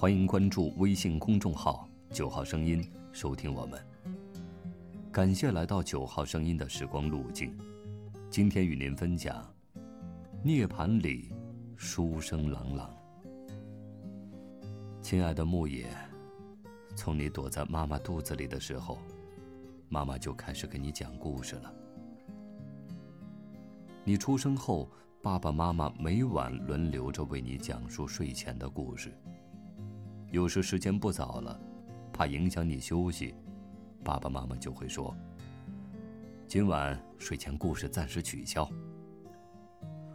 欢迎关注微信公众号“九号声音”，收听我们。感谢来到九号声音的时光路径。今天与您分享：涅盘里书声朗朗。亲爱的牧野，从你躲在妈妈肚子里的时候，妈妈就开始给你讲故事了。你出生后，爸爸妈妈每晚轮流着为你讲述睡前的故事。有时时间不早了，怕影响你休息，爸爸妈妈就会说：“今晚睡前故事暂时取消。”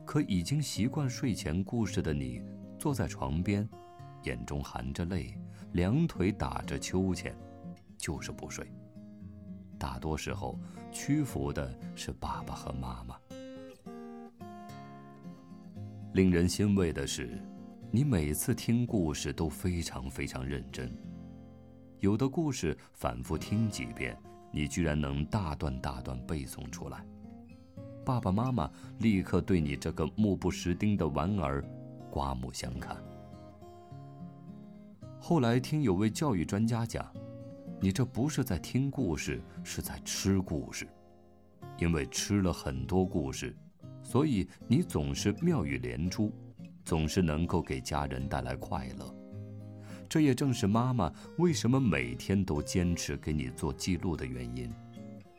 可已经习惯睡前故事的你，坐在床边，眼中含着泪，两腿打着秋千，就是不睡。大多时候，屈服的是爸爸和妈妈。令人欣慰的是。你每次听故事都非常非常认真，有的故事反复听几遍，你居然能大段大段背诵出来。爸爸妈妈立刻对你这个目不识丁的玩儿刮目相看。后来听有位教育专家讲，你这不是在听故事，是在吃故事，因为吃了很多故事，所以你总是妙语连珠。总是能够给家人带来快乐，这也正是妈妈为什么每天都坚持给你做记录的原因。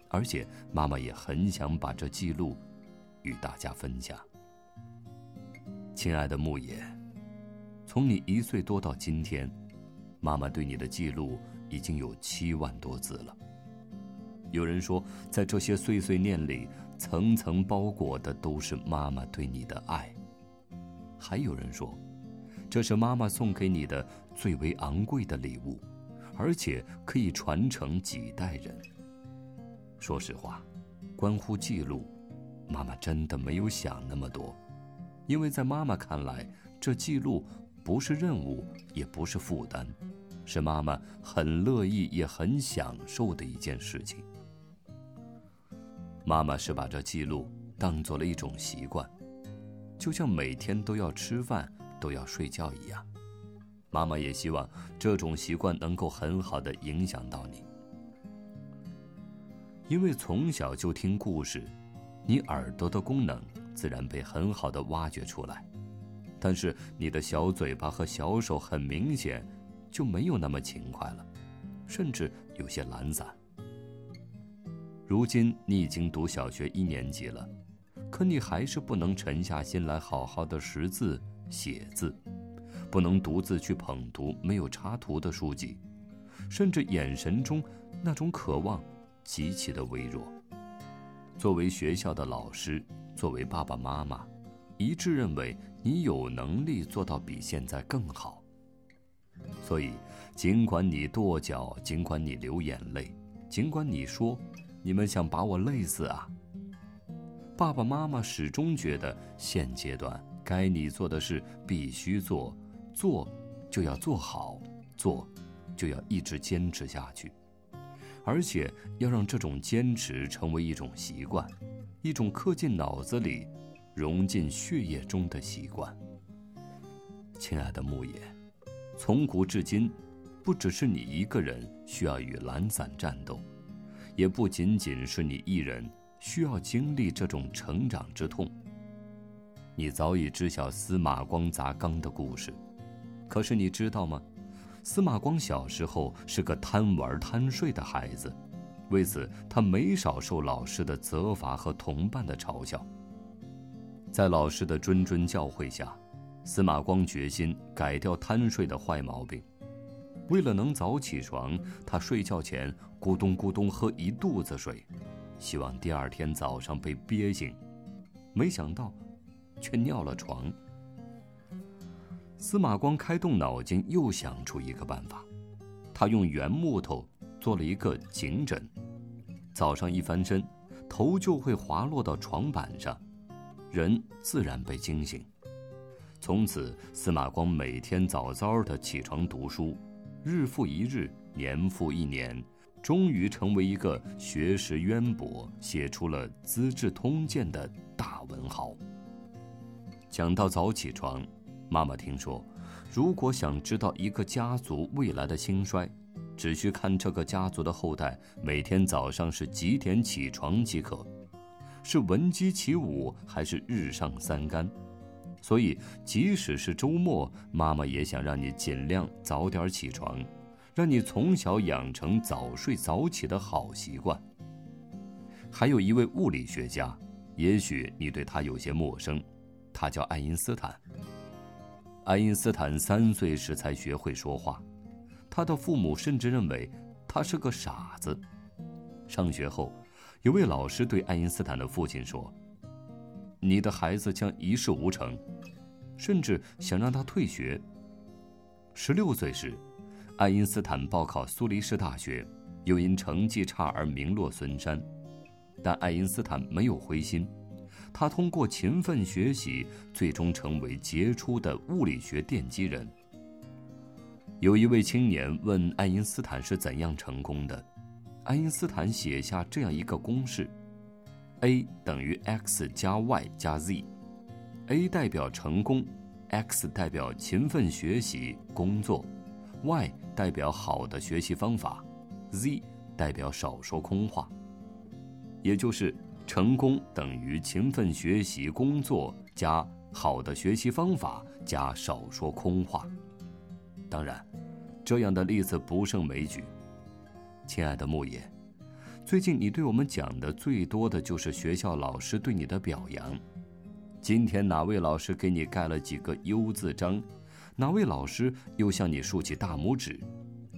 而且，妈妈也很想把这记录与大家分享。亲爱的牧野，从你一岁多到今天，妈妈对你的记录已经有七万多字了。有人说，在这些碎碎念里，层层包裹的都是妈妈对你的爱。还有人说，这是妈妈送给你的最为昂贵的礼物，而且可以传承几代人。说实话，关乎记录，妈妈真的没有想那么多，因为在妈妈看来，这记录不是任务，也不是负担，是妈妈很乐意也很享受的一件事情。妈妈是把这记录当做了一种习惯。就像每天都要吃饭、都要睡觉一样，妈妈也希望这种习惯能够很好的影响到你。因为从小就听故事，你耳朵的功能自然被很好的挖掘出来，但是你的小嘴巴和小手很明显就没有那么勤快了，甚至有些懒散。如今你已经读小学一年级了。可你还是不能沉下心来好好的识字写字，不能独自去捧读没有插图的书籍，甚至眼神中那种渴望极其的微弱。作为学校的老师，作为爸爸妈妈，一致认为你有能力做到比现在更好。所以，尽管你跺脚，尽管你流眼泪，尽管你说你们想把我累死啊。爸爸妈妈始终觉得，现阶段该你做的事必须做，做就要做好，做就要一直坚持下去，而且要让这种坚持成为一种习惯，一种刻进脑子里、融进血液中的习惯。亲爱的牧野，从古至今，不只是你一个人需要与懒散战斗，也不仅仅是你一人。需要经历这种成长之痛。你早已知晓司马光砸缸的故事，可是你知道吗？司马光小时候是个贪玩贪睡的孩子，为此他没少受老师的责罚和同伴的嘲笑。在老师的谆谆教诲下，司马光决心改掉贪睡的坏毛病。为了能早起床，他睡觉前咕咚咕咚喝一肚子水。希望第二天早上被憋醒，没想到，却尿了床。司马光开动脑筋，又想出一个办法，他用圆木头做了一个颈枕，早上一翻身，头就会滑落到床板上，人自然被惊醒。从此，司马光每天早早的起床读书，日复一日，年复一年。终于成为一个学识渊博、写出了《资治通鉴》的大文豪。讲到早起床，妈妈听说，如果想知道一个家族未来的兴衰，只需看这个家族的后代每天早上是几点起床即可，是闻鸡起舞还是日上三竿。所以，即使是周末，妈妈也想让你尽量早点起床，让你从小养成早睡早起的好习惯。还有一位物理学家，也许你对他有些陌生，他叫爱因斯坦。爱因斯坦三岁时才学会说话。他的父母甚至认为他是个傻子。上学后，有位老师对爱因斯坦的父亲说：“你的孩子将一事无成。”甚至想让他退学。十六岁时，爱因斯坦报考苏黎世大学，又因成绩差而名落孙山。但爱因斯坦没有灰心，他通过勤奋学习，最终成为杰出的物理学奠基人。有一位青年问爱因斯坦是怎样成功的，爱因斯坦写下这样一个公式：A 等于 x 加 y 加 z，A 代表成功，x 代表勤奋学习工作，y 代表好的学习方法，z 代表少说空话。也就是成功等于勤奋学习工作加好的学习方法加少说空话。当然，这样的例子不胜枚举。亲爱的牧野，最近你对我们讲的最多的就是学校老师对你的表扬。今天哪位老师给你盖了几个优字章？哪位老师又向你竖起大拇指？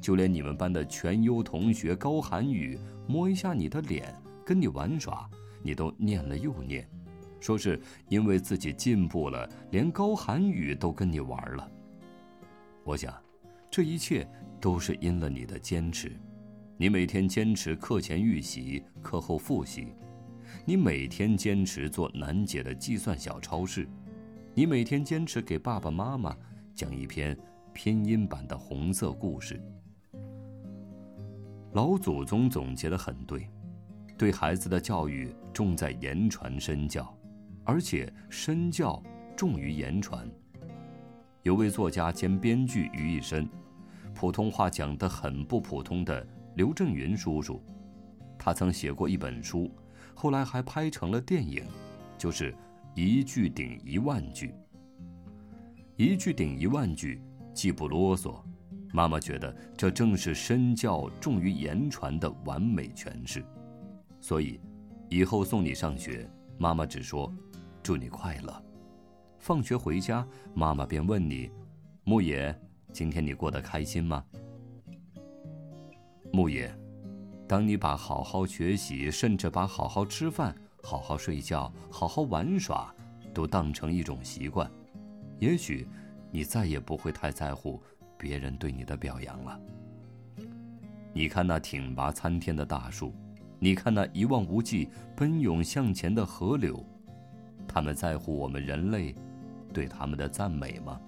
就连你们班的全优同学高寒宇摸一下你的脸，跟你玩耍，你都念了又念，说是因为自己进步了，连高寒宇都跟你玩了。我想。这一切都是因了你的坚持，你每天坚持课前预习、课后复习，你每天坚持做难解的计算小超市，你每天坚持给爸爸妈妈讲一篇拼音版的红色故事。老祖宗总结的很对，对孩子的教育重在言传身教，而且身教重于言传。有位作家兼编剧于一身。普通话讲得很不普通的刘震云叔叔，他曾写过一本书，后来还拍成了电影，就是“一句顶一万句”。一句顶一万句，既不啰嗦，妈妈觉得这正是身教重于言传的完美诠释。所以，以后送你上学，妈妈只说“祝你快乐”。放学回家，妈妈便问你：“牧野。”今天你过得开心吗，牧野？当你把好好学习，甚至把好好吃饭、好好睡觉、好好玩耍，都当成一种习惯，也许你再也不会太在乎别人对你的表扬了。你看那挺拔参天的大树，你看那一望无际、奔涌向前的河流，他们在乎我们人类对他们的赞美吗？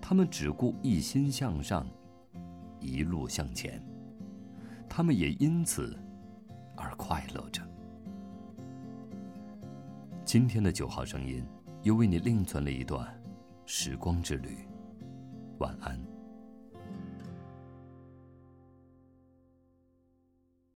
他们只顾一心向上，一路向前。他们也因此而快乐着。今天的九号声音又为你另存了一段时光之旅。晚安。